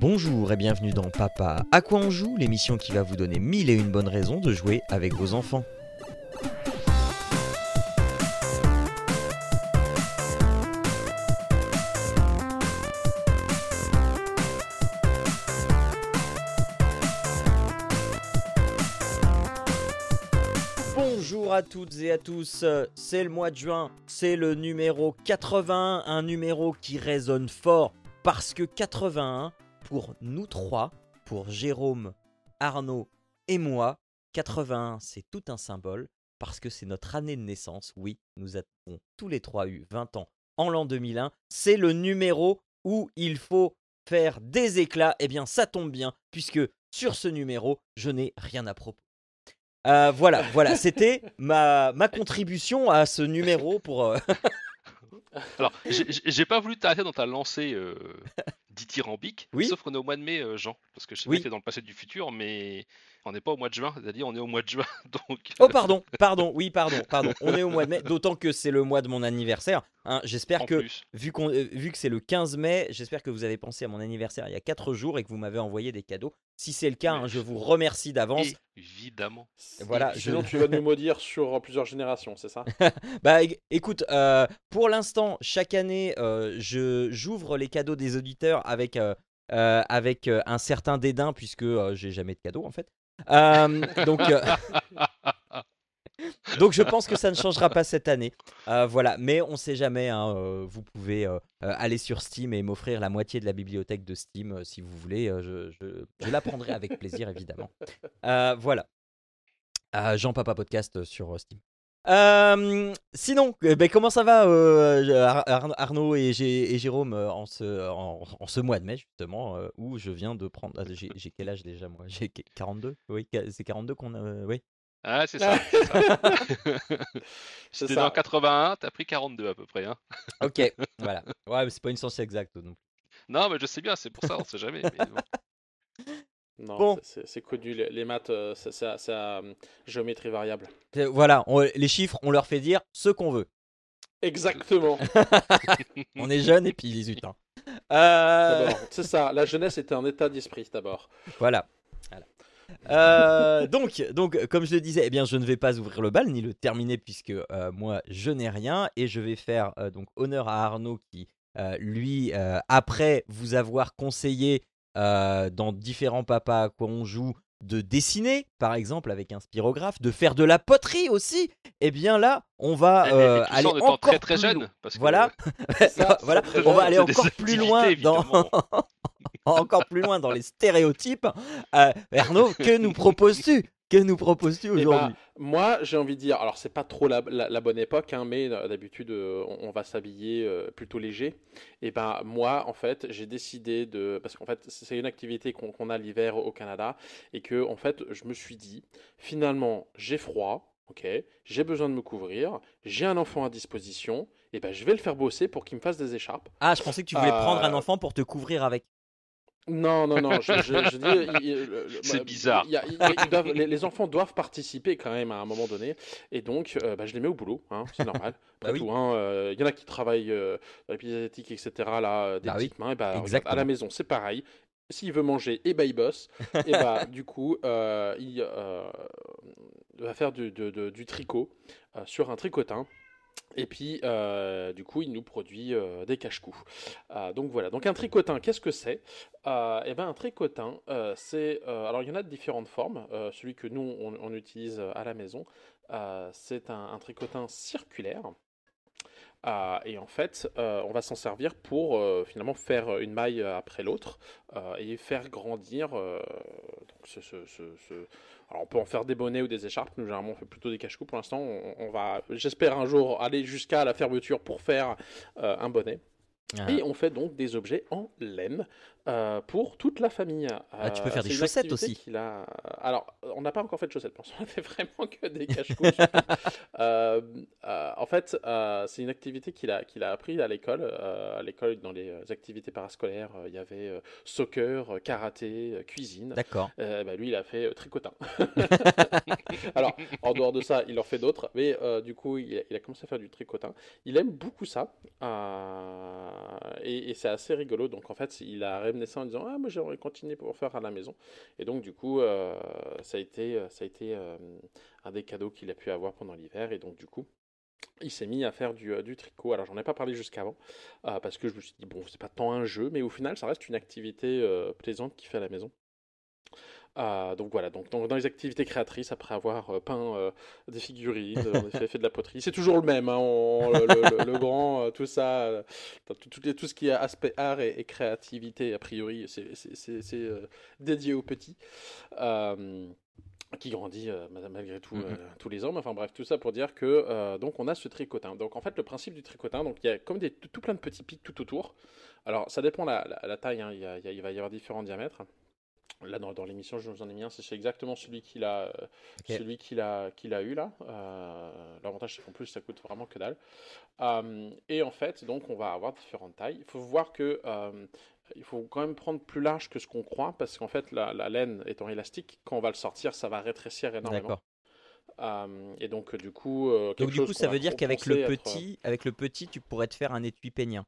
Bonjour et bienvenue dans Papa à quoi on joue, l'émission qui va vous donner mille et une bonnes raisons de jouer avec vos enfants. Bonjour à toutes et à tous, c'est le mois de juin, c'est le numéro 81, un numéro qui résonne fort parce que 81, pour nous trois, pour Jérôme, Arnaud et moi, 81 c'est tout un symbole parce que c'est notre année de naissance, oui, nous avons tous les trois eu 20 ans en l'an 2001, c'est le numéro où il faut faire des éclats, et eh bien ça tombe bien puisque sur ce numéro, je n'ai rien à propos. Euh, voilà, voilà, c'était ma, ma contribution à ce numéro pour. euh, Alors, j'ai- j'ai pas voulu t'arrêter dans ta lancée euh, dithyrambique, Oui. sauf qu'on est au mois de mai, euh, Jean, parce que je sais Oui. que t'es dans le passé du futur, mais on n'est pas au mois de juin, c'est-à-dire on est au mois de juin, donc... Oh pardon, pardon, oui pardon, pardon. On est au mois de mai, d'autant que c'est le mois de mon anniversaire. hein. J'espère que plus. vu, qu'on, euh, vu que c'est le 15 mai, j'espère que vous avez pensé à mon anniversaire il y a 4 jours et que vous m'avez envoyé des cadeaux. Si c'est le cas, hein, je vous remercie d'avance. Évidemment. Voilà, Sinon, tu vas nous maudire sur plusieurs générations, c'est ça? Bah écoute, euh, pour l'instant, chaque année, euh, je j'ouvre les cadeaux des auditeurs avec euh, euh, avec euh, un certain dédain puisque j'ai jamais de cadeaux en fait. Donc donc je pense que ça ne changera pas cette année. Voilà, mais on sait jamais. hein, vous pouvez aller sur Steam et m'offrir la moitié de la bibliothèque de Steam si vous voulez. je, je, je la prendrai avec plaisir évidemment. Voilà. Jean Papa Podcast sur Steam. Euh, sinon, euh, ben, comment ça va euh, Ar- Ar- Arnaud et, Jérôme euh, en ce, en, en ce mois de mai justement euh, où je viens de prendre... ah, J'ai quel âge déjà moi? J'ai qu- 42 Oui, c'est 42 qu'on a... euh, oui. Ah, c'est ça. ça. né en 81, t'as pris 42 à peu près. Hein. Ok, voilà. Ouais, mais c'est pas une science exacte. Donc. Non, mais je sais bien, c'est pour ça, on sait jamais. mais bon. Non, Bon. c'est- connu, les, les maths, euh, c'est à- euh, géométrie variable. Voilà, on- les chiffres, on leur fait dire ce qu'on veut. Exactement. On est jeunes et puis zut. hein. Euh, C'est ça, la jeunesse est un état d'esprit d'abord. Voilà. Voilà. Euh, donc, donc, comme je le disais, eh bien, je ne vais pas ouvrir le bal ni le terminer puisque euh, moi, je n'ai rien et je vais faire donc honneur à Arnaud qui, lui, après vous avoir conseillé euh, dans différents papas à quoi on joue de dessiner, par exemple avec un spirographe, de faire de la poterie aussi. Eh bien là, on va et- euh, aller encore très très plus jeune. loin. Parce que, Voilà. Ça, voilà, on va aller encore plus loin dans encore plus loin dans les stéréotypes. Euh, Arnaud, que nous proposes-tu? Que nous proposes-tu Eh ben, aujourd'hui moi, j'ai envie de dire, alors c'est pas trop la, la- la bonne époque, hein, mais euh, d'habitude euh, on, on va s'habiller euh, plutôt léger. Et ben moi, en fait, j'ai décidé de, parce qu'en fait c'est une activité qu'on a l'hiver au Canada, et que en fait je me suis dit, finalement j'ai froid, ok, j'ai besoin de me couvrir, j'ai un enfant à disposition, et ben je vais le faire bosser pour qu'il me fasse des écharpes. Ah, je pensais que tu voulais euh, prendre un enfant pour te couvrir avec. Non, non, non, je, je- je dis, C'est bah, bizarre. y a- doivent- les, les enfants doivent participer quand même à un moment donné, et donc euh, bah, je les mets au boulot, hein, c'est normal. Bah Après oui. tout, hein, euh, il y en a qui travaillent euh, dans les etc. Là, des Bah oui, petites mains, et bah, regarde, à la maison, c'est pareil. S'il veut manger, et bah il bosse. et bah du coup, euh, il euh, va faire du, de- de- du tricot euh, sur un tricotin. Et puis, euh, du coup, il nous produit euh, des cache-coups. Euh, donc voilà. Donc un tricotin, qu'est-ce que c'est? Eh ben un tricotin, c'est alors il y en a de différentes formes. Celui que nous on, utilise à la maison, c'est un, tricotin circulaire. Et en fait, on va s'en servir pour finalement faire une maille après l'autre et faire grandir. ce- Alors on peut en faire des bonnets ou des écharpes. Nous généralement on fait plutôt des cache-coups pour l'instant. On, va, j'espère un jour aller jusqu'à la fermeture pour faire euh, un bonnet. Ah. Et on fait donc des objets en laine euh, pour toute la famille. Ah, tu peux Euh, faire des chaussettes aussi. a- Alors, on n'a pas encore fait de chaussettes, on a fait vraiment que des. Euh, euh, en fait, euh, c'est une activité qu'il a, qu'il a appris à l'école. Euh, à l'école, dans les activités parascolaires, il y avait soccer, karaté, cuisine. D'accord. bah, lui, il a fait tricotin. Alors, en dehors de ça, il en fait d'autres, mais du coup, il a, commencé à faire du tricotin. Il aime beaucoup ça, et, et c'est assez rigolo. Donc, en fait, il a ça en disant Ah, moi, j'aimerais continuer pour faire à la maison. Et donc, du coup, ça a été, ça a été un des cadeaux qu'il a pu avoir pendant l'hiver. Et donc, du coup, il s'est mis à faire du, euh, tricot. Alors, j'en ai pas parlé jusqu'avant, euh, parce que je me suis dit, bon, c'est pas tant un jeu, mais au final, ça reste une activité euh, plaisante qu'il fait à la maison. Donc voilà, donc dans, les activités créatrices, après avoir peint des figurines, fait, de la poterie, c'est toujours le même, hein, le, grand, tout ça, tout, tout, ce qui est aspect art et, créativité, a priori, c'est dédié aux petits qui grandit euh, malgré tout mmh euh, tous les ans. Enfin bref, tout ça pour dire que euh, donc on a ce tricotin. Donc en fait, le principe du tricotin, donc il y a comme des tout, plein de petits pics tout autour. Alors ça dépend la, la, taille. Hein. Il, il, va y avoir différents diamètres. Là, dans, dans l'émission, je vous en ai mis un, c'est exactement celui qu'il a, celui qu'il a, qu'il a eu là. L'avantage, c'est qu'en plus, ça coûte vraiment que dalle. et en fait, donc, on va avoir différentes tailles. Il faut voir que il faut quand même prendre plus large que ce qu'on croit, parce qu'en fait, la, laine étant élastique, quand on va le sortir, ça va rétrécir énormément. Euh, et donc, du coup, euh, donc du coup, ça veut dire qu'avec le petit, avec le petit, tu pourrais te faire un étui peignant.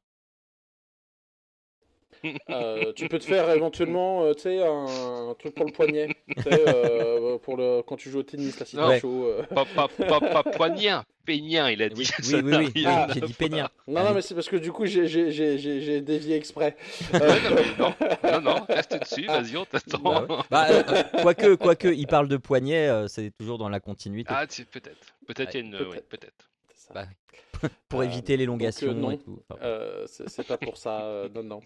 Euh, tu peux te faire éventuellement euh, tu sais, un, truc pour le poignet. Euh, pour le, quand tu joues au tennis, si t'es chaud. Pas, pas, pas, pas, poignet, peignin, il a dit. Oui, oui, oui, ah. j'ai dit peignin. Non, non, mais c'est parce que du coup, j'ai dévié exprès. non, non, non, reste dessus, vas-y, on t'attend. Bah, bah, quoique, quoique, il parle de poignet, c'est toujours dans la continuité. Ah, peut-être. Peut-être il y a une. Peut-être. Bah, pour éviter l'élongation et tout. c'est pas pour ça, non, non.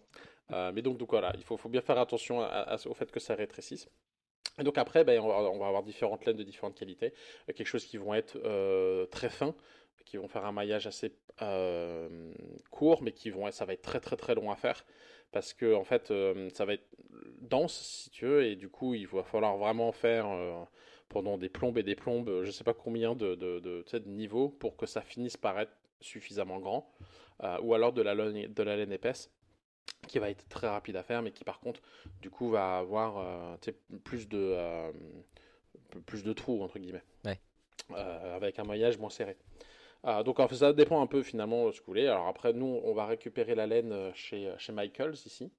Euh, mais donc, donc voilà, il faut, faut bien faire attention au fait que ça rétrécisse. Et donc après, ben, on, va, on, va, avoir différentes laines de différentes qualités. Euh, quelque chose qui vont être euh, très fins, qui vont faire un maillage assez court, mais qui vont, ça va être très très très long à faire. Parce que en fait, ça va être dense si tu veux, et du coup, il va falloir vraiment faire pendant des plombes et des plombes, je ne sais pas combien de, de, de, de niveaux pour que ça finisse par être suffisamment grand, ou alors de la, laine, de la laine épaisse qui va être très rapide à faire, mais qui par contre, du coup, va avoir euh, plus de euh, plus de trous entre guillemets, euh, avec un maillage moins serré. donc en fait, ça dépend un peu finalement de ce que vous voulez. Alors après, nous, on va récupérer la laine chez, chez Michaels ici.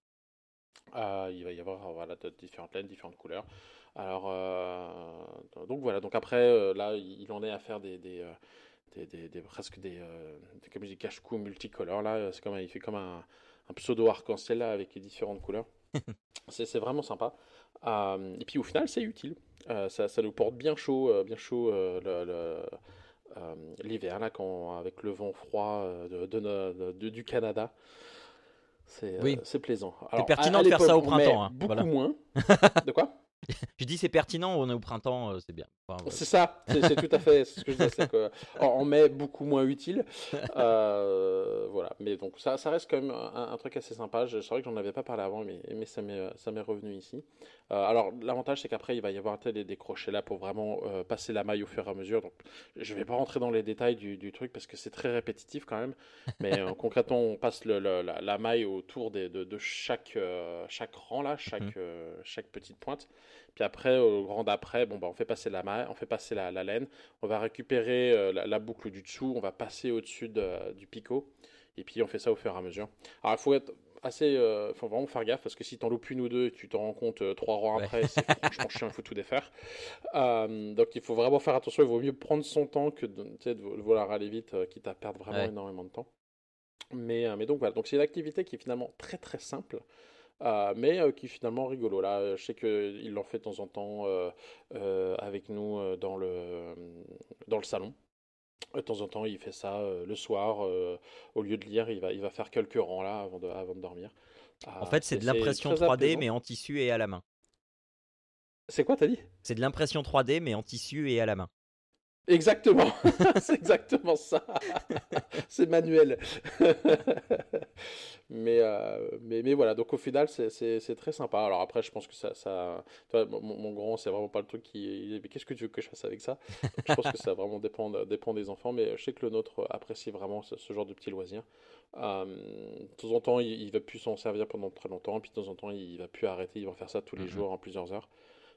il va y avoir voilà, différentes laines, différentes couleurs. Alors, donc voilà. Donc après, là, il en est à faire des, des, des, des presque des, comme je dis, cache-cou multicolores. Là, c'est comme il fait comme un un pseudo arc-en-ciel là avec les différentes couleurs. c'est vraiment sympa. Euh, et puis au final, c'est utile. Euh, ça, ça, nous porte bien chaud, euh, bien chaud l'hiver là, quand avec le vent froid de, de, du Canada. C'est oui. c'est plaisant. C'est pertinent de faire ça au printemps. Hein, beaucoup moins. De quoi? je dis c'est pertinent, on est au printemps, euh, c'est bien. C'est ça, c'est tout à fait ce que je disais, c'est qu'en mai, beaucoup moins utile. Euh, voilà, mais donc ça, ça reste quand même un, truc assez sympa. C'est vrai que j'en avais pas parlé avant, mais, mais ça m'est revenu ici. Euh, alors l'avantage c'est qu'après il va y avoir des, des crochets là pour vraiment passer la maille au fur et à mesure. Donc je vais pas rentrer dans les détails du, du truc parce que c'est très répétitif quand même. Mais concrètement on passe le, la, maille autour des, de, de, chaque, chaque rang là, chaque, mmh. chaque petite pointe. Puis après, au grand d'après, bon, bah, on fait passer la on fait passer la, laine, on va récupérer euh, la, boucle du dessous, on va passer au-dessus du picot, et puis on fait ça au fur et à mesure. Alors il faut être assez, euh, faut vraiment faire gaffe parce que si t'en loupes une ou deux, tu t'en rends compte euh, trois rangs après, c'est franchement chiant, il faut tout défaire. donc il faut vraiment faire attention, il vaut mieux prendre son temps que de, de vouloir aller vite, quitte à perdre vraiment énormément de temps. Mais, mais donc voilà, donc c'est une activité qui est finalement très très simple. Euh, mais euh, qui est finalement rigolo. Là, je sais qu'il l'en fait de temps en temps euh, avec nous dans le, dans le salon. De temps en temps, il fait ça le soir. au lieu de lire, il va, il va faire quelques rangs là avant de, avant de dormir. en fait, c'est de l'impression 3D, mais en tissu et à la main. C'est quoi, t'as dit? C'est de l'impression 3D, mais en tissu et à la main. Exactement, c'est exactement ça. c'est manuel. mais, euh, mais, mais voilà, donc au final, c'est très sympa. Alors après, je pense que ça. ça... Toi, mon, mon, grand, c'est vraiment pas le truc qui. Mais qu'est-ce que tu veux que je fasse avec ça? Je pense que ça vraiment dépend, dépend des enfants, mais je sais que le nôtre apprécie vraiment ce, genre de petits loisirs. Euh, de temps en temps, il, ne va plus s'en servir pendant très longtemps, puis de temps en temps, il va plus arrêter, il va faire ça tous les mhm. jours en plusieurs heures.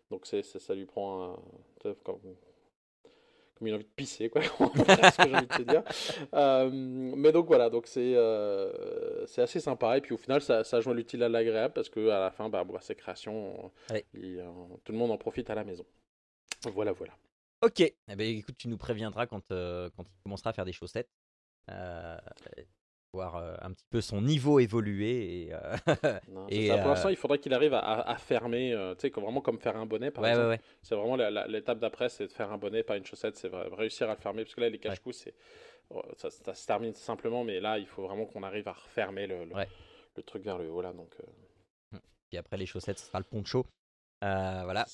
Donc c'est ça lui prend un, comme une envie de pisser, quoi, ce que j'ai envie de te dire. Euh, mais donc voilà, donc c'est euh, c'est assez sympa. Et puis au final, ça, ça joint l'utile à l'agréable parce que à la fin, bah, bah, ces créations, euh, tout le monde en profite à la maison. Voilà, voilà. Ok, eh ben, écoute, tu nous préviendras quand, quand il commencera à faire des chaussettes voir euh, un petit peu son niveau évoluer. Et, euh, et ça. Pour l'instant, il faudrait qu'il arrive à, fermer, euh, tu sais, vraiment comme faire un bonnet, par exemple. c'est vraiment l'étape d'après, c'est de faire un bonnet, pas une chaussette, c'est réussir à le fermer. Parce que là, les cache-coups, c'est oh, ça, se termine simplement, mais là, il faut vraiment qu'on arrive à refermer le, le, truc vers le haut. Là, donc, Et après, les chaussettes, ce sera le poncho. Euh, voilà.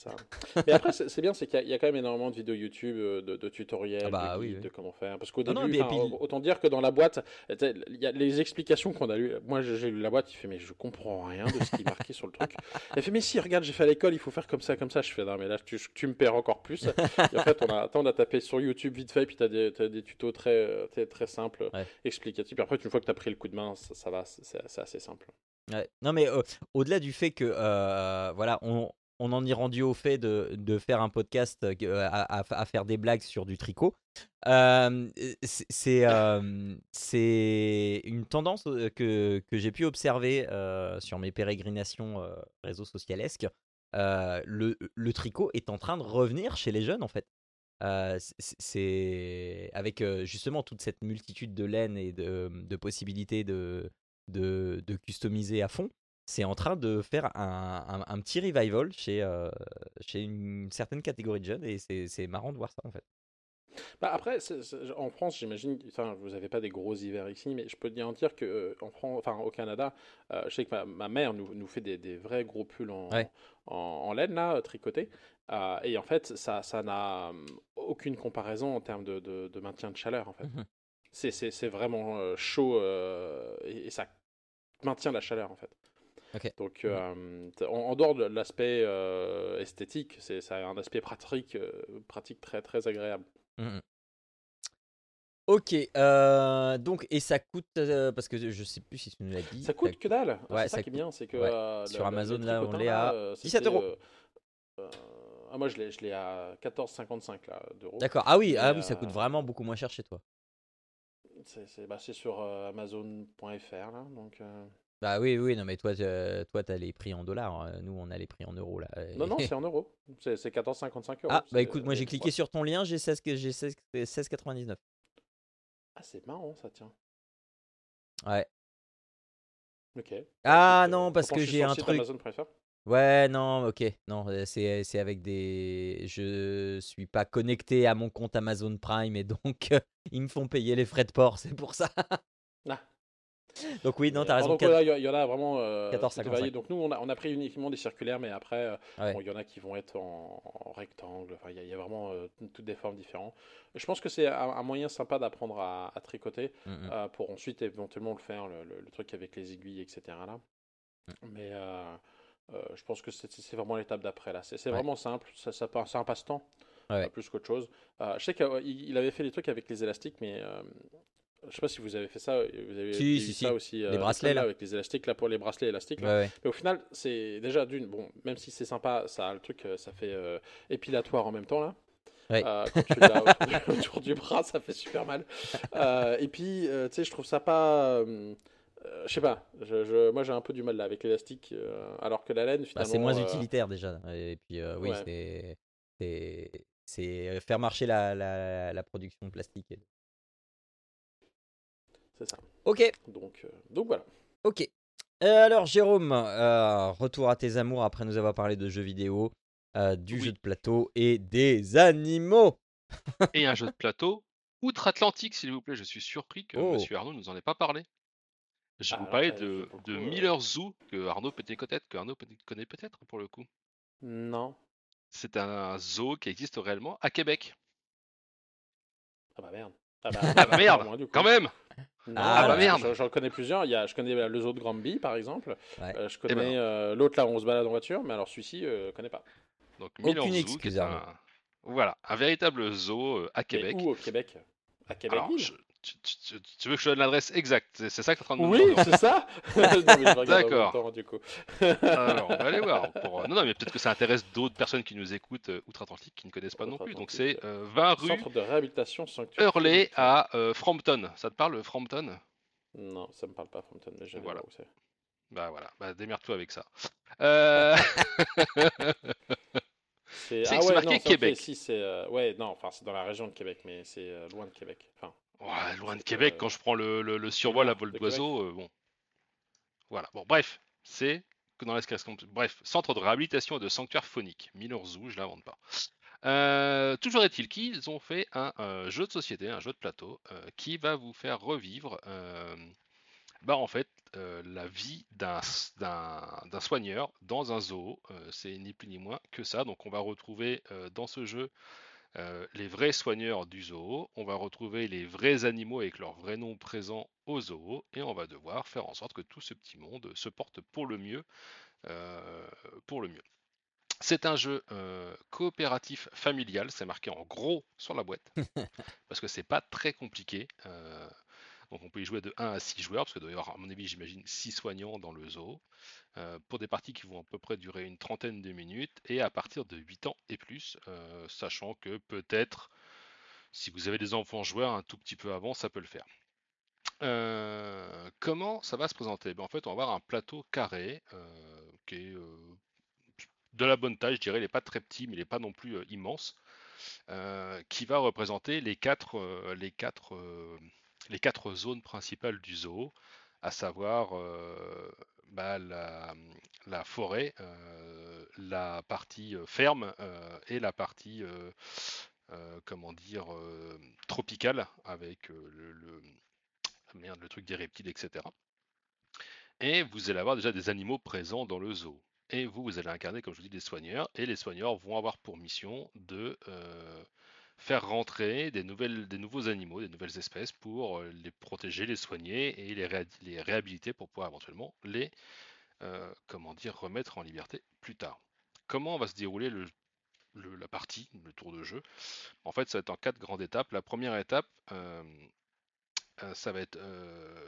Mais après, c'est bien, c'est qu'il y, a quand même énormément de vidéos YouTube, euh, de, tutoriels, ah bah de, comment faire. Parce qu'au début, autant dire que dans la boîte, il y a les explications qu'on a lues. Moi, j'ai lu la boîte, il fait, mais je comprends rien de ce qui est marqué sur le truc. Il fait, mais si, regarde, j'ai fait à l'école, il faut faire comme ça, comme ça. Je fais, non, mais là, tu, tu me perds encore plus. Et en fait, on a, on a tapé sur YouTube vite fait, puis tu as, as, des tutos très, très, très simples, explicatifs. Puis après, une fois que tu as pris le coup de main, ça, va, c'est assez simple. Non, mais euh, au-delà du fait que, voilà, on, on en est rendu au fait de, faire un podcast euh, à, faire des blagues sur du tricot. c'est une tendance que, j'ai pu observer sur mes pérégrinations réseaux socialesques. Le, tricot est en train de revenir chez les jeunes en fait. c'est avec justement toute cette multitude de laines et de, possibilités de, de, customiser à fond c'est en train de faire un, un, petit revival chez, euh, chez une certaine catégorie de jeunes et c'est marrant de voir ça en fait. Bah après, en France, j'imagine, enfin, vous n'avez pas des gros hivers ici, mais je peux te dire que euh, en France, enfin, au Canada, euh, je sais que ma, mère nous, nous fait des, des, vrais gros pulls en, en, laine là, tricotés, et en fait, ça, ça n'a hum, aucune comparaison en termes de, de, maintien de chaleur en fait. Mmh c'est vraiment chaud et, et, ça maintient la chaleur en fait. Donc, euh, en, dehors de l'aspect euh, esthétique, c'est ça a un aspect pratique, euh, pratique très très agréable. Mmh ok, donc et ça coûte parce que je sais plus si tu nous l'as dit. Ça coûte que dalle. Ouais, c'est ça, qui est bien, c'est que sur Amazon là on l'est à 17 euros. Ah, moi je l'ai, je l'ai à 14,55 d'euros. D'accord. Ah oui, ah oui, ça coûte vraiment beaucoup moins cher chez toi. C'est, bah, sur Amazon.fr là, donc. Bah oui, oui, non, mais toi, toi, t'as les prix en dollars. Hein. Nous, on a les prix en euros là. Non, non, c'est en euros. C'est 14,55 euros. Ah, bah écoute, moi j'ai cliqué sur ton lien, j'ai 16,99. Ah, c'est marrant ça, tiens. Ouais. Ok. Ah non, parce que j'ai un truc. Ouais, non, ok. Non, c'est avec des. Je suis pas connecté à mon compte Amazon Prime et donc ils me font payer les frais de port, c'est pour ça. Ah, donc oui, non, t'as raison. Donc il y, en a vraiment euh, 14, Donc nous, on a, on a, pris uniquement des circulaires, mais après, euh, il y en a qui vont être en, rectangle. Enfin, il y, a vraiment euh, toutes des formes différentes. Je pense que c'est un, moyen sympa d'apprendre à, tricoter mm, mm. Euh, pour ensuite éventuellement le faire, le, truc avec les aiguilles, etc. Là. Mm. Mais je pense que c'est vraiment l'étape d'après. là. C'est vraiment simple. Ça, ça c'est un passe-temps. plus qu'autre chose. je sais qu'il avait fait des trucs avec les élastiques, mais je sais pas si vous avez fait ça, vous avez si, si, ça aussi. les euh, bracelets là. avec les élastiques là pour les bracelets élastiques. Mais au final, c'est déjà d'une bon, même si c'est sympa, ça le truc, euh, ça fait euh, épilatoire en même temps là. quand tu l'as autour, du bras, ça fait super mal. et puis, tu sais, je trouve ça pas. je sais pas, je, moi j'ai un peu du mal là avec l'élastique, alors que la laine bah, finalement. c'est moins utilitaire déjà. Et puis, oui, c'est faire marcher la, la, la production de plastique. C'est ça. Ok. Donc, euh, donc voilà. Ok. Euh, alors Jérôme, euh, retour à tes amours après nous avoir parlé de jeux vidéo, du jeu de plateau et des animaux. et un jeu de plateau outre-Atlantique, s'il vous plaît. Je suis surpris que oh. Monsieur Arnaud nous en ait pas parlé. Je vais vous parler de, de Miller Zoo que Arnaud peut peut-être, que Arnaud connaît peut-être pour le coup. Non. C'est un zoo qui existe réellement à Québec. Ah bah merde. Ah bah, ah bah merde, quand même ah, bah merde J'en connais plusieurs. Il y a, je connais le zoo de Granby, par exemple. Euh, je connais eh ben euh, l'autre là où on se balade en voiture, mais alors celui-ci, euh, je connais pas. Donc, Aucune excuse. Voilà, un véritable zoo à Québec. où au Québec? À Québec tu, veux que je donne l'adresse exacte? C'est ça que tu es en train de me Oui, c'est ça D'accord. Alors, on va aller voir. Non, non, mais peut-être que ça intéresse d'autres personnes qui nous écoutent euh, outre-Atlantique qui ne connaissent pas non plus. Donc, c'est 20 euh, rue Centre de réhabilitation sanctuaire. Hurley à euh, Frampton. Ça te parle, Frampton? Non, ça me parle pas, Frampton, mais je voilà. où c'est. Bah voilà, bah, démerde-toi avec ça. Euh... c'est ah ouais, marqué Québec. Si, c'est ouais, non, enfin c'est dans la région de Québec, mais c'est loin de Québec. Enfin, loin de Québec, quand je prends le, le, survol à vol d'oiseau, euh, bon. Voilà, bon, bref, c'est que dans. Bref, centre de réhabilitation et de sanctuaire phonique. Miller Zoo, je l'invente pas. Euh, toujours est-il qu'ils ont fait un euh, jeu de société, un jeu de plateau, qui va vous faire revivre, bah en fait, la vie d'un soigneur dans un zoo. c'est ni plus ni moins que ça. Donc, on va retrouver dans ce jeu euh, les vrais soigneurs du zoo, on va retrouver les vrais animaux avec leur vrai nom présent au zoo, et on va devoir faire en sorte que tout ce petit monde se porte pour le mieux. Euh, pour le mieux. C'est un jeu euh, coopératif familial, c'est marqué en gros sur la boîte, parce que c'est pas très compliqué. Donc on peut y jouer de 1 à 6 joueurs, parce que d'ailleurs, à mon avis, j'imagine 6 soignants dans le zoo. Euh, pour des parties qui vont à peu près durer une trentaine de minutes et à partir de 8 ans et plus, euh, sachant que peut-être si vous avez des enfants joueurs un tout petit peu avant, ça peut le faire. Euh, comment ça va se présenter? Ben, En fait, on va avoir un plateau carré qui est de la bonne taille, je dirais. Il n'est pas très petit, mais il n'est pas non plus immense. qui va représenter les quatre, les, quatre, les quatre zones principales du zoo, à savoir bah, la, forêt, euh, la partie euh, ferme euh, et la partie comment dire tropicale avec le truc des reptiles, etc. Et vous allez avoir déjà des animaux présents dans le zoo. Et vous, vous allez incarner, comme je vous dis, des soigneurs. Et les soigneurs vont avoir pour mission de faire rentrer des, nouvelles, des nouveaux animaux, des nouvelles espèces pour euh, les protéger, les soigner et les, réhabiliter pour pouvoir éventuellement les euh, comment dire, remettre en liberté plus tard. Comment va se dérouler le, la partie, le tour de jeu? En fait, ça va être en quatre grandes étapes. La première étape, euh, ça va être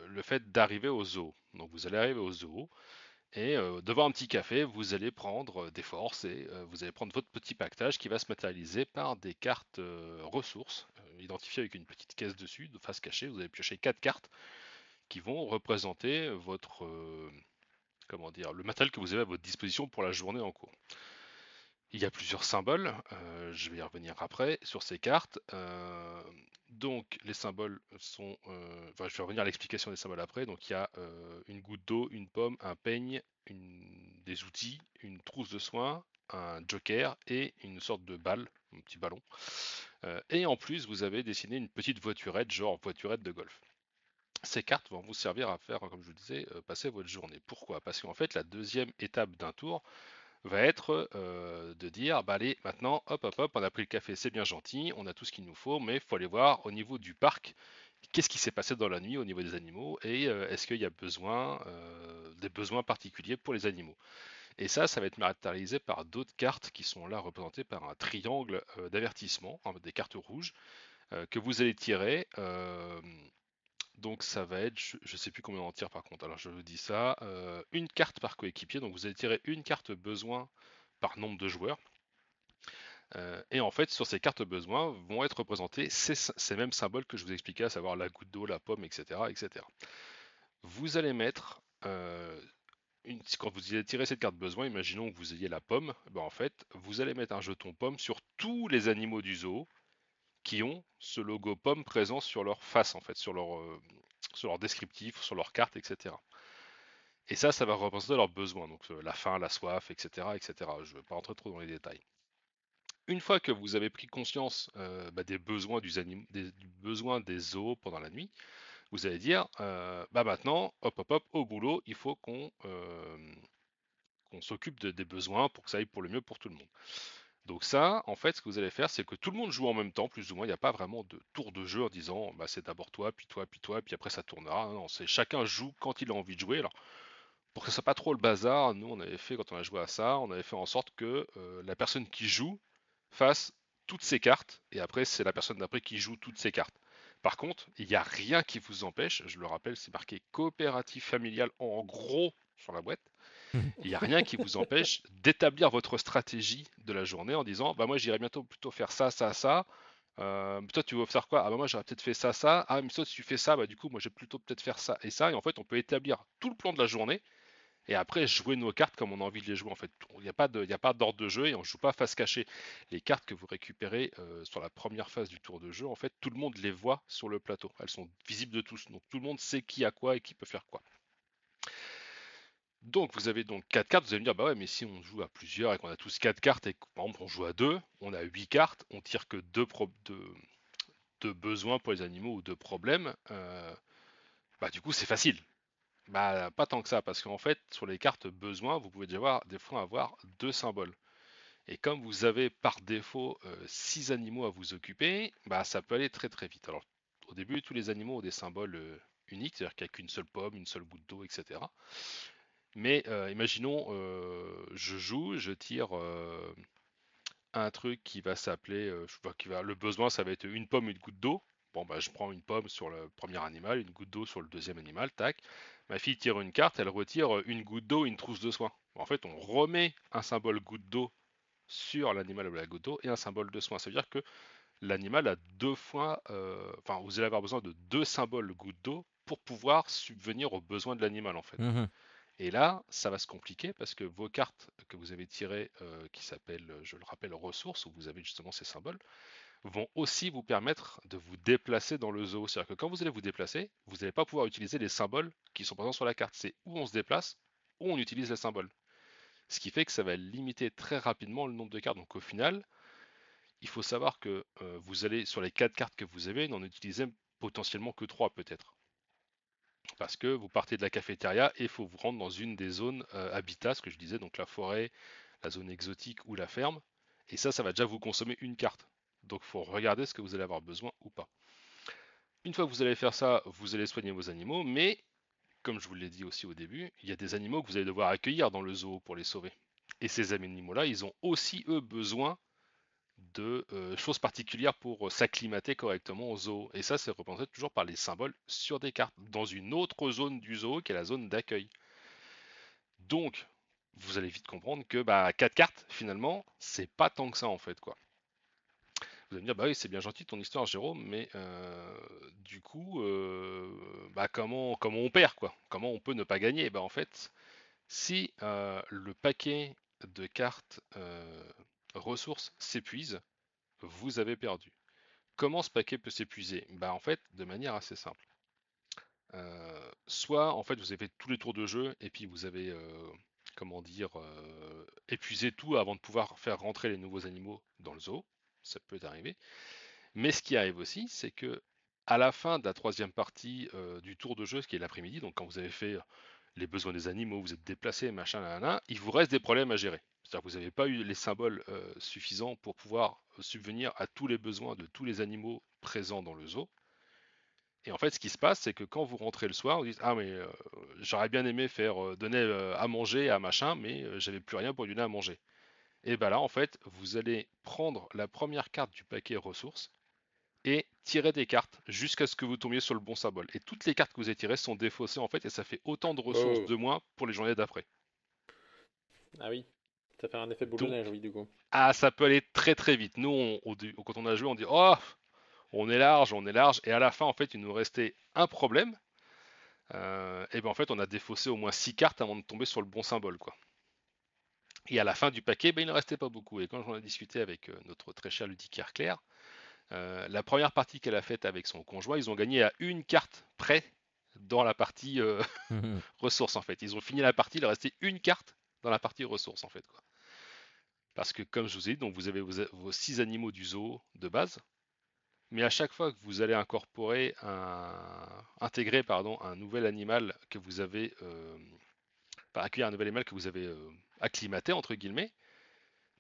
le fait d'arriver au zoo. Donc vous allez arriver au zoo, et devant un petit café, vous allez prendre des forces et vous allez prendre votre petit pactage qui va se matérialiser par des cartes ressources, identifiées avec une petite caisse dessus, de face cachée. Vous allez piocher quatre cartes qui vont représenter votre, comment dire, le matériel que vous avez à votre disposition pour la journée en cours. Il y a plusieurs symboles, je vais y revenir après, sur ces cartes. donc les symboles sont... enfin, je vais revenir à l'explication des symboles après. Donc il y a une goutte d'eau, une pomme, un peigne, des outils, une trousse de soins, un joker et une sorte de balle, un petit ballon. et en plus, vous avez dessiné une petite voiturette, genre voiturette de golf. Ces cartes vont vous servir à faire, comme je vous disais, passer votre journée. Pourquoi? Parce qu'en fait, la deuxième étape d'un tour, va être euh, de dire bah allez maintenant hop hop hop on a pris le café c'est bien gentil on a tout ce qu'il nous faut mais il faut aller voir au niveau du parc qu'est-ce qui s'est passé dans la nuit au niveau des animaux et euh, est-ce qu'il y a besoin euh, des besoins particuliers pour les animaux. Et ça ça va être matérialisé par d'autres cartes qui sont là représentées par un triangle d'avertissement des cartes rouges que vous allez tirer donc ça va être, je ne sais plus combien on tire par contre, alors je vous dis ça, euh, une carte par coéquipier, donc vous allez tirer une carte besoin par nombre de joueurs. Euh, et en fait, sur ces cartes besoin vont être représentés ces, mêmes symboles que je vous expliquais, à savoir la goutte d'eau, la pomme, etc., etc. Vous allez mettre, euh, quand vous allez tirer cette carte besoin, imaginons que vous ayez la pomme, ben en fait, vous allez mettre un jeton pomme sur tous les animaux du zoo, qui ont ce logo pomme présent sur leur face, en fait, sur leur, euh, sur leur descriptif, sur leur carte, etc. Et ça, ça va représenter leurs besoins, donc euh, la faim, la soif, etc. etc. Je ne vais pas rentrer trop dans les détails. Une fois que vous avez pris conscience euh, bah, des, besoins des, besoins des zoos pendant la nuit, vous allez dire, bah maintenant, hop hop hop, au boulot, il faut qu'on s'occupe des besoins pour que ça aille pour le mieux pour tout le monde. Donc ça, en fait, ce que vous allez faire, c'est que tout le monde joue en même temps, plus ou moins. Il n'y a pas vraiment de tour de jeu en disant, bah, c'est d'abord toi, puis toi, puis toi, puis après ça tournera. Non, c'est chacun joue quand il a envie de jouer. Alors, pour que ce soit pas trop le bazar, nous, on avait fait, quand on a joué à ça, on avait fait en sorte que euh, la personne qui joue fasse toutes ses cartes, et après, c'est la personne d'après qui joue toutes ses cartes. Par contre, il n'y a rien qui vous empêche, je le rappelle, c'est marqué coopératif familial en gros sur la boîte. Il n'y a rien qui vous empêche d'établir votre stratégie de la journée en disant bah moi j'irai bientôt plutôt faire ça, ça, ça. Euh, toi tu veux faire quoi? Ah bah moi j'aurais peut-être fait ça, ça. Ah mais toi si tu fais ça, bah du coup moi j'ai plutôt peut-être faire ça et ça. Et en fait on peut établir tout le plan de la journée et après jouer nos cartes comme on a envie de les jouer en fait. Il n'y a pas d'ordre de, jeu et on ne joue pas face cachée. Les cartes que vous récupérez euh, sur la première phase du tour de jeu, en fait tout le monde les voit sur le plateau. Elles sont visibles de tous. Donc tout le monde sait qui a quoi et qui peut faire quoi. Donc vous avez donc 4 cartes, vous allez me dire bah ouais mais si on joue à plusieurs et qu'on a tous 4 cartes et que par exemple on joue à 2, on a 8 cartes, on tire que 2 de, besoins pour les animaux ou 2 problèmes, euh, bah du coup c'est facile. Bah pas tant que ça, parce qu'en fait sur les cartes besoins, vous pouvez déjà avoir des fois avoir 2 symboles. Et comme vous avez par défaut 6 euh, animaux à vous occuper, bah ça peut aller très très vite. Alors au début tous les animaux ont des symboles euh, uniques, c'est-à-dire qu'il n'y a qu'une seule pomme, une seule goutte d'eau, etc. Mais euh, imaginons, euh, je joue, je tire euh, un truc qui va s'appeler, va, le besoin, ça va être une pomme, une goutte d'eau. Bon, bah, je prends une pomme sur le premier animal, une goutte d'eau sur le deuxième animal, tac. Ma fille tire une carte, elle retire une goutte d'eau, une trousse de soin. En fait, on remet un symbole goutte d'eau sur l'animal ou la goutte d'eau et un symbole de soin. Ça veut dire que l'animal a deux fois, enfin, vous allez avoir besoin de deux symboles goutte d'eau pour pouvoir subvenir aux besoins de l'animal, en fait. Mmh et là, ça va se compliquer parce que vos cartes que vous avez tirées, euh, qui s'appellent, je le rappelle, ressources, où vous avez justement ces symboles, vont aussi vous permettre de vous déplacer dans le zoo. C'est-à-dire que quand vous allez vous déplacer, vous n'allez pas pouvoir utiliser les symboles qui sont présents sur la carte. C'est où on se déplace, où on utilise les symboles. Ce qui fait que ça va limiter très rapidement le nombre de cartes. Donc au final, il faut savoir que euh, vous allez, sur les 4 cartes que vous avez, n'en utiliser potentiellement que 3 peut-être parce que vous partez de la cafétéria et il faut vous rendre dans une des zones euh, habitat, ce que je disais, donc la forêt, la zone exotique ou la ferme. Et ça, ça va déjà vous consommer une carte. Donc il faut regarder ce que vous allez avoir besoin ou pas. Une fois que vous allez faire ça, vous allez soigner vos animaux, mais comme je vous l'ai dit aussi au début, il y a des animaux que vous allez devoir accueillir dans le zoo pour les sauver. Et ces animaux-là, ils ont aussi, eux, besoin de euh, choses particulières pour euh, s'acclimater correctement au zoo. Et ça, c'est représenté toujours par les symboles sur des cartes, dans une autre zone du zoo qui est la zone d'accueil. Donc, vous allez vite comprendre que bah, 4 cartes, finalement, c'est pas tant que ça en fait. quoi. Vous allez me dire, bah oui, c'est bien gentil ton histoire, Jérôme, mais euh, du coup, bah, comment, comment on perd Comment on peut ne pas gagner? Bah, En fait, si le paquet de cartes ressources s'épuisent, vous avez perdu. Comment ce paquet peut s'épuiser? Bah En fait, de manière assez simple. Euh, soit en fait vous avez fait tous les tours de jeu et puis vous avez euh, comment dire euh, épuisé tout avant de pouvoir faire rentrer les nouveaux animaux dans le zoo. Ça peut arriver. Mais ce qui arrive aussi, c'est que à la fin de la troisième partie du tour de jeu, ce qui est l'après-midi, donc quand vous avez fait les besoins des animaux, vous êtes déplacé, machin, il vous reste des problèmes à gérer. C'est-à-dire que vous n'avez pas eu les symboles euh, suffisants pour pouvoir euh, subvenir à tous les besoins de tous les animaux présents dans le zoo. Et en fait, ce qui se passe, c'est que quand vous rentrez le soir, vous dites Ah, mais euh, j'aurais bien aimé faire donner à manger à machin, mais j'avais plus rien pour lui donner à manger. Et bien là, en fait, vous allez prendre la première carte du paquet ressources et tirer des cartes jusqu'à ce que vous tombiez sur le bon symbole. Et toutes les cartes que vous avez tirées sont défaussées en fait, et ça fait autant de ressources oh. de moins pour les journées d'après. Ah oui. Ça fait un effet boule de neige, oui, du coup. Ah, ça peut aller très très vite. Nous, quand on a joué, on dit Oh, on est large, on est large. Et à la fin, en fait, il nous restait un problème. Euh, et bien en fait, on a défaussé au moins 6 cartes avant de tomber sur le bon symbole. quoi. Et à la fin du paquet, ben, il ne restait pas beaucoup. Et quand j'en ai discuté avec euh, notre très cher ludicaire Claire, euh, la première partie qu'elle a faite avec son conjoint, ils ont gagné à une carte près dans la partie ressources en fait. Ils ont fini la partie, il restait une carte dans la partie ressources en fait. Quoi. Parce que comme je vous ai dit, donc vous avez vos, six animaux du zoo de base, mais à chaque fois que vous allez incorporer un, intégrer pardon, un nouvel animal que vous avez, euh, accueillir un nouvel animal que vous avez euh, acclimaté entre guillemets,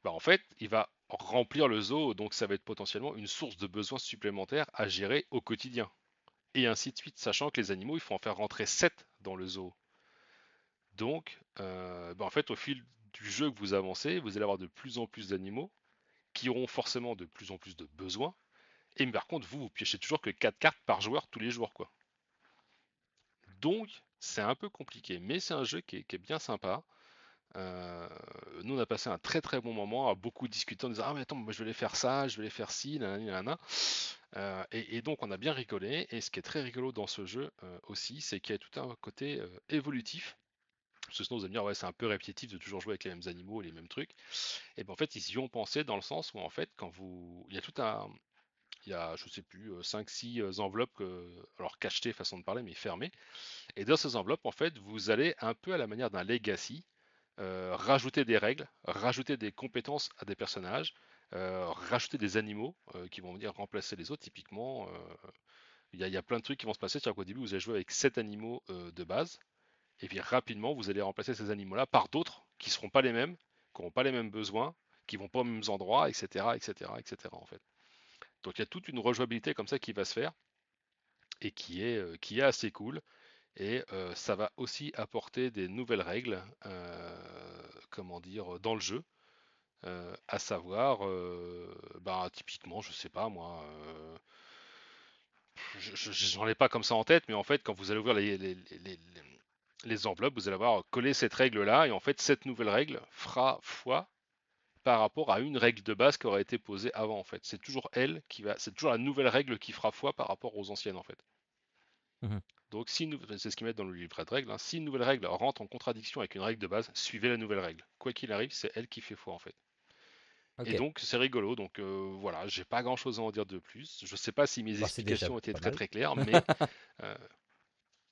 bah en fait, il va remplir le zoo, donc ça va être potentiellement une source de besoins supplémentaires à gérer au quotidien. Et ainsi de suite, sachant que les animaux, il faut en faire rentrer 7 dans le zoo. Donc, euh, bah, en fait, au fil du jeu que vous avancez, vous allez avoir de plus en plus d'animaux qui auront forcément de plus en plus de besoins. Et par contre, vous, vous piochez toujours que 4 cartes par joueur tous les jours, quoi. Donc, c'est un peu compliqué, mais c'est un jeu qui est bien sympa. Euh, nous, on a passé un très très bon moment à beaucoup discuter en disant Ah, mais attends, moi je vais aller faire ça, je vais aller faire ci, nanana, euh, et, donc, on a bien rigolé. Et ce qui est très rigolo dans ce jeu euh, aussi, c'est qu'il y a tout un côté évolutif. Que sinon, vous allez me dire, ouais, c'est un peu répétitif de toujours jouer avec les mêmes animaux, les mêmes trucs. Et bien, en fait, ils y ont pensé dans le sens où, en fait, quand vous. Il y a tout un. Il y a, je sais plus, 5-6 enveloppes, alors cachetées, façon de parler, mais fermées. Et dans ces enveloppes, en fait, vous allez un peu à la manière d'un legacy, euh, rajouter des règles, rajouter des compétences à des personnages, euh, rajouter des animaux euh, qui vont venir remplacer les autres. Typiquement, il y, a plein de trucs qui vont se passer. C'est-à-dire qu'au début, vous allez jouer avec 7 animaux de base, et puis rapidement, vous allez remplacer ces animaux-là par d'autres qui ne seront pas les mêmes, qui n'auront pas les mêmes besoins, qui vont pas aux mêmes endroits, etc., etc., etc. En fait. Donc il y a toute une rejouabilité comme ça qui va se faire et qui est, qui est assez cool. Et ça va aussi apporter des nouvelles règles, comment dire, dans le jeu. à savoir, bah, typiquement, je sais pas moi, j'en ai pas comme ça en tête, mais en fait, quand vous allez ouvrir les, enveloppes, vous allez avoir collé cette règle-là, et en fait, cette nouvelle règle fera foi par rapport à une règle de base qui aurait été posée avant, en fait. C'est toujours elle qui va, c'est toujours la nouvelle règle qui fera foi par rapport aux anciennes, en fait. Mmh donc, si c'est ce qu'ils mettent dans le livret de règles, hein, si une nouvelle règle rentre en contradiction avec une règle de base, suivez la nouvelle règle. Quoi qu'il arrive, c'est elle qui fait foi en fait. Et donc c'est rigolo. Donc euh, voilà, j'ai pas grand chose à en dire de plus. Je sais pas si mes bah, explications étaient très très claires, mais, euh,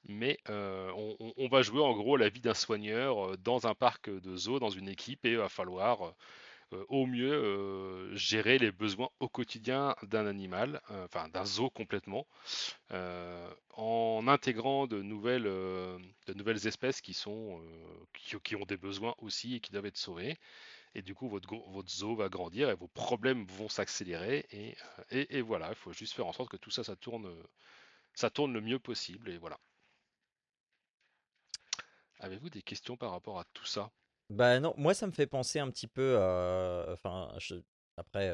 mais euh, on, va jouer en gros la vie d'un soigneur dans un parc de zoo, dans une équipe, et il va falloir euh, au mieux euh, gérer les besoins au quotidien d'un animal, euh, enfin d'un zoo complètement, en intégrant de nouvelles, espèces qui, sont, qui, ont des besoins aussi et qui doivent être sauvés. Et du coup, votre, zoo va grandir et vos problèmes vont s'accélérer. Et, et, voilà, il faut juste faire en sorte que tout ça, ça tourne, ça tourne le mieux possible. Et voilà. Avez-vous des questions par rapport à tout ça? Bah non, moi ça me fait penser un petit peu, enfin, après,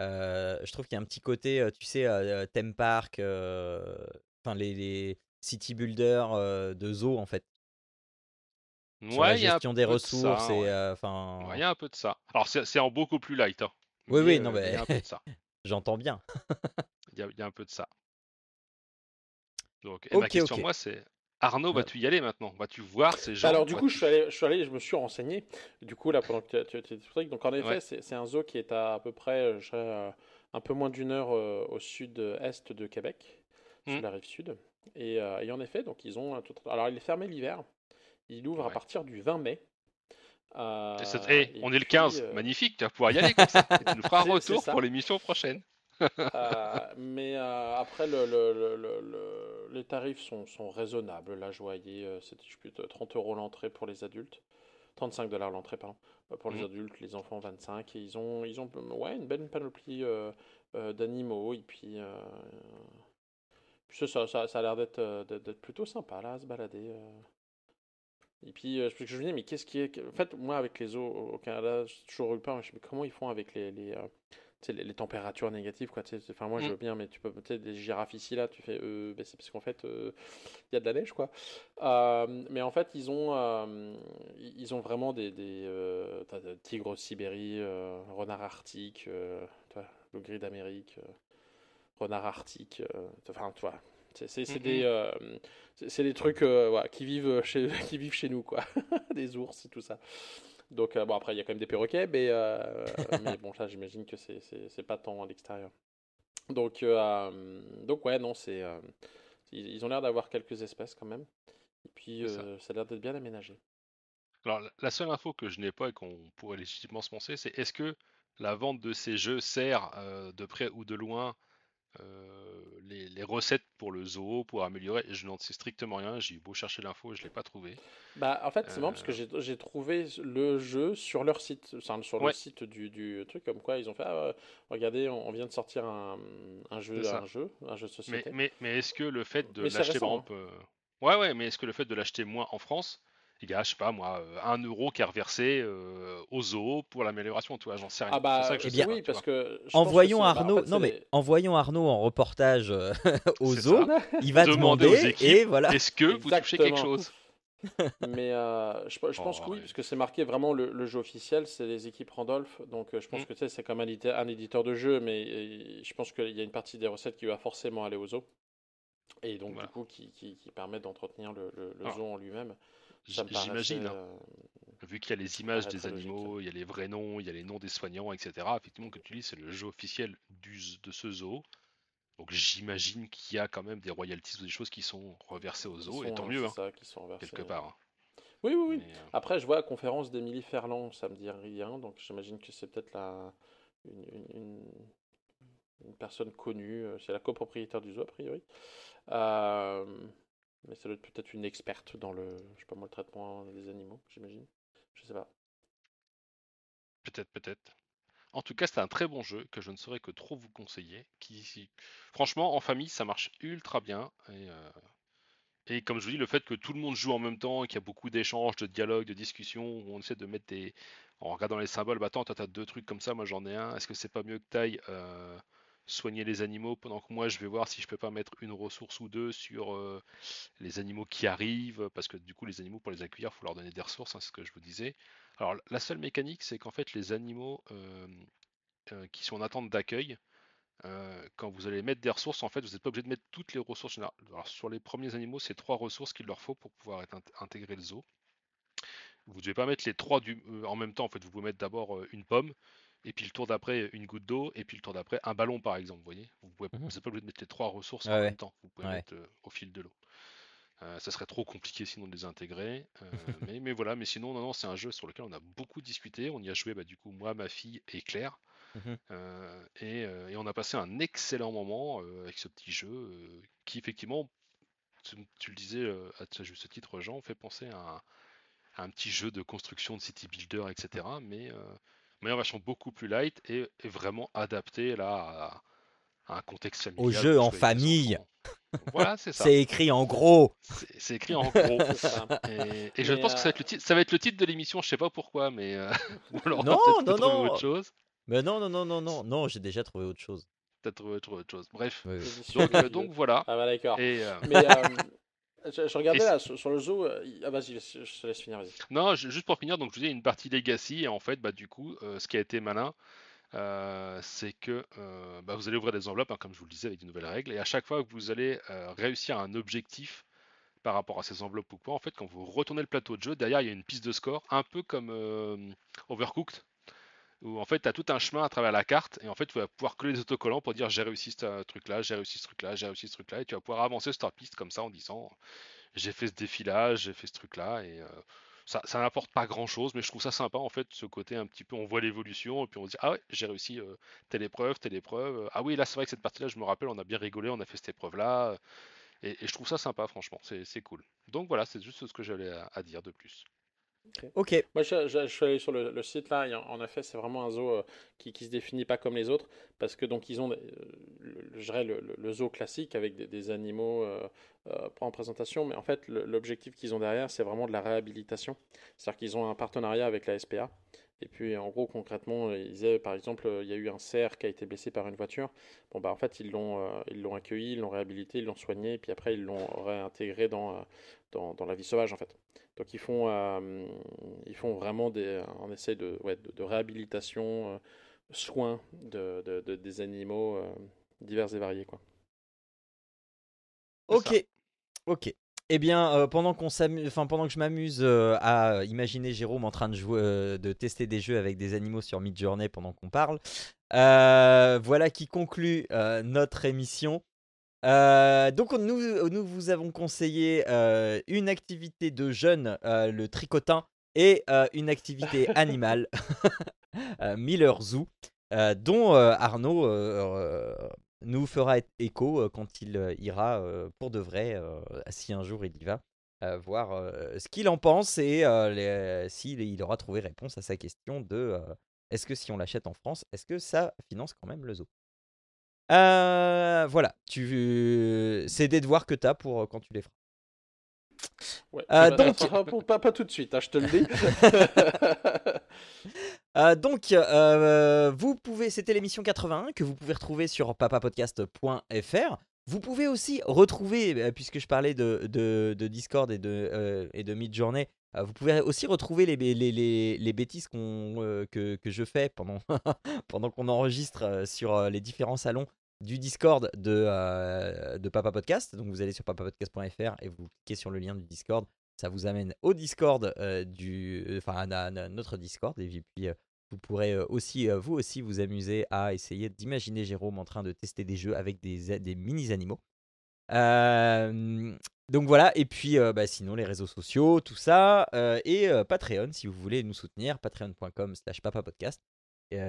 je trouve qu'il y a un petit côté, tu sais, theme park, enfin les, city builders de zoo en fait. Sur la gestion des ressources et enfin. il y a un peu de ça. Alors c'est en beaucoup plus light. Hein, oui, oui, non mais. J'entends bien. Il y, a un peu de ça. Donc, et ma question, moi, c'est Arnaud, vas-tu y aller maintenant? Vas-tu voir ces gens? Alors du coup, je suis, allé, je suis allé, je me suis renseigné. Du coup, là, pendant que tu étais donc en effet, c'est un zoo qui est à à peu près, euh, euh, un peu moins d'une heure euh, au sud-est de Québec, sur mmh. la rive sud. Et, en effet, donc ils ont, alors il est fermé l'hiver. Il ouvre à partir du 20 mai. Eh, on est le 15, magnifique, tu vas pouvoir y aller comme ça. tu nous feras un retour pour l'émission prochaine. Euh, mais euh, après, le, le, le, les tarifs sont, sont, raisonnables. Là, je voyais, euh, c'était 30 euros l'entrée pour les adultes. 35 dollars l'entrée, pardon. Pour les mmh. adultes, les enfants 25. Et ils ont, ils ont ouais, une belle panoplie d'animaux. Et puis, ça, ça, ça, a l'air d'être, d'être plutôt sympa là, à se balader. Et puis, je me dis, mais qu'est-ce qui est. En fait, moi, avec les eaux au Canada, j'ai toujours eu peur. Je me dis, mais comment ils font avec les, les, les, températures négatives, quoi. Enfin, moi, je mm. veux bien, mais tu peux peut-être des girafes ici, là, tu fais, euh, ben, c'est parce qu'en fait, euh, il y a de la neige, quoi. Euh, mais en fait, ils ont, ils ont vraiment des, des tigres de Sibérie, renard arctique, le gris d'Amérique, renard arctique, enfin, tu vois. C'est des, c'est des trucs qui, vivent chez, qui vivent chez nous, quoi. des ours et tout ça. Donc, euh, bon, après, il y a quand même des perroquets, mais, euh, mais bon, ça, j'imagine que c'est pas tant à l'extérieur. Donc, euh, donc, ouais, non, c'est. ils ont l'air d'avoir quelques espèces quand même. Et puis, ça. a l'air d'être bien aménagé. Alors, la seule info que je n'ai pas et qu'on pourrait légitimement se penser, c'est est-ce que la vente de ces jeux sert de près ou de loin les, les recettes pour le zoo, pour améliorer. Je n'en sais strictement rien. J'ai eu beau chercher l'info, je l'ai pas trouvé. Bah, en fait, c'est marrant parce que Euh. j'ai trouvé le jeu sur leur site, enfin, sur le site du, du truc, comme quoi ils ont fait, ah, ouais, regardez, on, vient de sortir un, un jeu, un jeu, un jeu de société. mais, mais est-ce que le fait de l'acheter, hein. euh, ouais, ouais, mais est-ce que le fait de l'acheter moins en France, il y a, je sais pas moi, euh, un euro qui est reversé euh, au zoo pour l'amélioration, tu vois, j'en sais rien. Ah C'est bah, ça que je eh sais bien, oui, parce que Envoyons c'est- bah, en Arnaud, fait, non mais envoyons Arnaud en reportage euh, au C'est zoo. ça. Il va aux demander équipes, et voilà. Est-ce que vous touchez quelque chose? Mais euh, je, je pense Oh, que oui, ouais. parce que c'est marqué vraiment le, le jeu officiel, c'est les équipes Randolph. Donc je pense Mm. que tu sais, c'est comme un éditeur, un éditeur de jeu, mais je pense qu'il y a une partie des recettes qui va forcément aller au zoo. Et donc Voilà. du coup, qui, qui, qui permet d'entretenir le, le, le Alors, zoo en lui-même. J'imagine, hein, euh, vu qu'il y a les images des animaux, il y a les vrais noms, il y a les noms des soignants, etc. Effectivement, que tu dis, c'est le jeu officiel du, de ce zoo. Donc j'imagine qu'il y a quand même des royalties ou des choses qui sont reversées au qui zoo, et tant euh, mieux, hein, ça, qui sont reversés, quelque part. hein. Oui, oui, oui. Mais, euh, Après, je vois la conférence d'Émilie Ferland, ça me dit rien, donc j'imagine que c'est peut-être la... une, une- une- une personne connue, euh, c'est la copropriétaire du zoo a priori. Euh, mais ça doit être peut-être une experte dans le, je sais pas moi, le traitement des animaux, j'imagine. Je sais pas. Peut-être, peut-être. En tout cas, c'est un très bon jeu que je ne saurais que trop vous conseiller. Qui, franchement, en famille, ça marche ultra bien. Et, euh, et comme je vous dis, le fait que tout le monde joue en même temps, qu'il y a beaucoup d'échanges, de dialogues, de discussions, où on essaie de mettre des. En regardant les symboles, bah attends, toi t'as deux trucs comme ça, moi j'en ai un. Est-ce que c'est pas mieux que t'ailles euh, soigner les animaux pendant que moi je vais voir si je peux pas mettre une ressource ou deux sur euh, les animaux qui arrivent, parce que du coup les animaux pour les accueillir, faut leur donner des ressources, hein, c'est ce que je vous disais. Alors la seule mécanique, c'est qu'en fait les animaux euh, euh, qui sont en attente d'accueil, quand vous allez mettre des ressources, en fait, vous n'êtes pas obligé de mettre toutes les ressources. Alors, sur les premiers animaux, c'est trois ressources qu'il leur faut pour pouvoir être int- intégré le zoo. Vous ne devez pas mettre les trois en même temps. En fait, vous pouvez mettre d'abord une pomme, et puis le tour d'après une goutte d'eau, et puis le tour d'après un ballon, par exemple. Vous voyez, vous pouvez, vous n'êtes pas obligé de mettre les trois ressources en ouais. même temps. Vous pouvez Ouais. mettre euh, au fil de l'eau. Euh, ça serait trop compliqué sinon de les intégrer. euh, mais, mais voilà, mais sinon, non, non, c'est un jeu sur lequel on a beaucoup discuté. On y a joué, bah, du coup, moi, ma fille et Claire. Euh, et, et on a passé un excellent moment avec ce petit jeu qui, effectivement, tu, tu le disais à ce juste titre, Jean, fait penser à un, à un petit jeu de construction de city builder, etc. Mais, mais en version beaucoup plus light et, et vraiment adapté là à, à un contexte familial. Au jeu en famille. Voilà, c'est ça. C'est écrit en gros. C'est écrit en gros. Et, et je pense que ça va, euh, être le titre, ça va être le titre de l'émission, je sais pas pourquoi, mais euh, ou alors on va Non, peut-être non, trouver non. autre chose. Mais non, non, non, non, non, non, j'ai déjà trouvé autre chose. Peut-être trouver trouver autre chose. Bref. Oui, oui. Édition Donc, euh, voilà. Ah bah d'accord. Et euh, Mais euh, je, je regardais là sur, sur le zoo. euh, Ah vas-y, je, je te laisse finir. Vas-y. non, ju- juste pour finir, donc je vous disais une partie legacy et en fait, bah du coup, euh, ce qui a été malin, euh, c'est que euh, bah, vous allez ouvrir des enveloppes, hein, comme je vous le disais, avec de nouvelles règles, et à chaque fois que vous allez réussir un objectif par rapport à ces enveloppes ou quoi, en fait, quand vous retournez le plateau de jeu, derrière il y a une piste de score, un peu comme Overcooked, où en fait tu as tout un chemin à travers la carte, et en fait tu vas pouvoir coller des autocollants pour dire j'ai réussi ce truc-là, j'ai réussi ce truc-là, j'ai réussi ce truc-là, et tu vas pouvoir avancer sur ta piste comme ça en disant j'ai fait ce défilage, j'ai fait ce truc-là, et euh, ça, n'apporte pas grand-chose, mais je trouve ça sympa en fait, ce côté un petit peu, on voit l'évolution, et puis on se dit ah ouais, j'ai réussi euh, telle épreuve, telle épreuve, euh, ah oui là c'est vrai que cette partie-là je me rappelle, on a bien rigolé, on a fait cette épreuve-là, et, je trouve ça sympa franchement, c'est cool. Donc voilà, c'est juste ce que j'avais à, à dire de plus. Ok. Moi, je, suis allé sur le, site là. et en, effet, c'est vraiment un zoo euh, qui, qui se définit pas comme les autres parce que donc ils ont, euh, le, je dirais le, zoo classique avec des, animaux euh, euh, en présentation, mais en fait, l'objectif qu'ils ont derrière, c'est vraiment de la réhabilitation. C'est-à-dire qu'ils ont un partenariat avec la SPA. Et puis, en gros, concrètement, ils disaient, par exemple, euh, il y a eu un cerf qui a été blessé par une voiture. Bon, bah, en fait, ils l'ont, euh, ils l'ont accueilli, ils l'ont réhabilité, ils l'ont soigné, et puis après, ils l'ont réintégré dans, euh, dans, dans la vie sauvage, en fait. Donc ils font, euh, ils font vraiment des, on essaie de, ouais, de, de réhabilitation, euh, soins de, de- de- des animaux euh, divers et variés quoi. Ok. Ok. Eh bien, euh, pendant qu'on enfin pendant que je m'amuse euh, à imaginer Jérôme en train de jouer, euh, de tester des jeux avec des animaux sur Midjourney pendant qu'on parle, voilà qui conclut notre émission. Donc nous, nous vous avons conseillé une activité de jeunes, le tricotin, et une activité animale, Miller Zoo, dont Arnaud nous fera écho quand il ira pour de vrai, si un jour il y va, voir ce qu'il en pense et s'il il aura trouvé réponse à sa question de est-ce que si on l'achète en France, est-ce que ça finance quand même le zoo? Voilà, tu c'est des devoirs que tu as pour quand tu les feras. Ouais, donc, pas, pas, tout de suite, hein, je te le dis. donc, vous pouvez, c'était l'émission 81 que vous pouvez retrouver sur papapodcast.fr. Vous pouvez aussi retrouver, puisque je parlais de, de, Discord et de, et de Midjourney, vous pouvez aussi retrouver les, les, les, bêtises que, que, je fais pendant, pendant qu'on enregistre sur les différents salons du Discord de, de Papa Podcast. Donc vous allez sur papapodcast.fr et vous cliquez sur le lien du Discord. Ça vous amène au Discord du, enfin à, notre Discord et puis vous pourrez aussi vous aussi vous amuser à essayer d'imaginer Jérôme en train de tester des jeux avec des, des mini animaux. donc voilà, et puis bah, sinon les réseaux sociaux, tout ça, et Patreon si vous voulez nous soutenir, patreon.com slash papapodcast.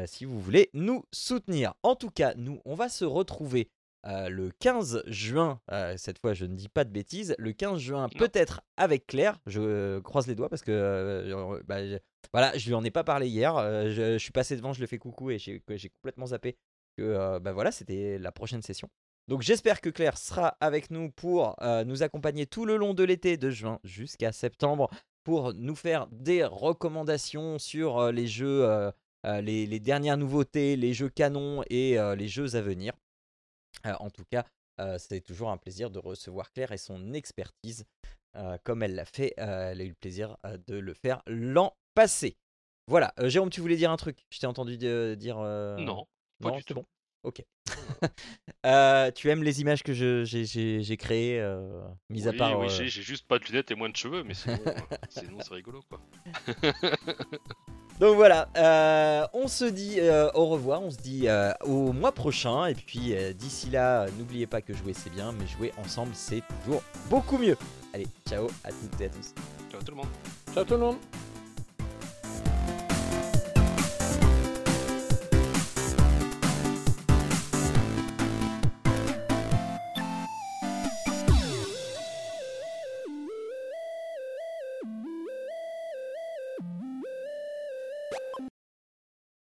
Si vous voulez nous soutenir. En tout cas, nous, on va se retrouver euh, le 15 juin. Euh, cette fois, je ne dis pas de bêtises. Le 15 juin, peut-être avec Claire. Je croise les doigts parce que bah, je, voilà, je lui en ai pas parlé hier. Je, suis passé devant, je le fais coucou et j'ai complètement zappé que bah, voilà, c'était la prochaine session. Donc j'espère que Claire sera avec nous pour nous accompagner tout le long de l'été de juin jusqu'à septembre pour nous faire des recommandations sur les jeux euh, les, dernières nouveautés, les jeux canons et les jeux à venir. Euh, en tout cas, c'est toujours un plaisir de recevoir Claire et son expertise, comme elle l'a fait. elle a eu le plaisir de le faire l'an passé. Voilà, Jérôme, tu voulais dire un truc? Je t'ai entendu dire. Non, pas du tout. Bon? Ok. tu aimes les images que j'ai créées, mis à part. Oui, j'ai juste pas de lunettes et moins de cheveux, mais sinon c'est rigolo quoi. Donc voilà, euh, on se dit euh, au revoir, on se dit euh, au mois prochain. Et puis d'ici là, n'oubliez pas que jouer c'est bien, mais jouer ensemble c'est toujours beaucoup mieux. Allez, ciao à toutes et à tous. Ciao tout le monde. Ciao tout le monde.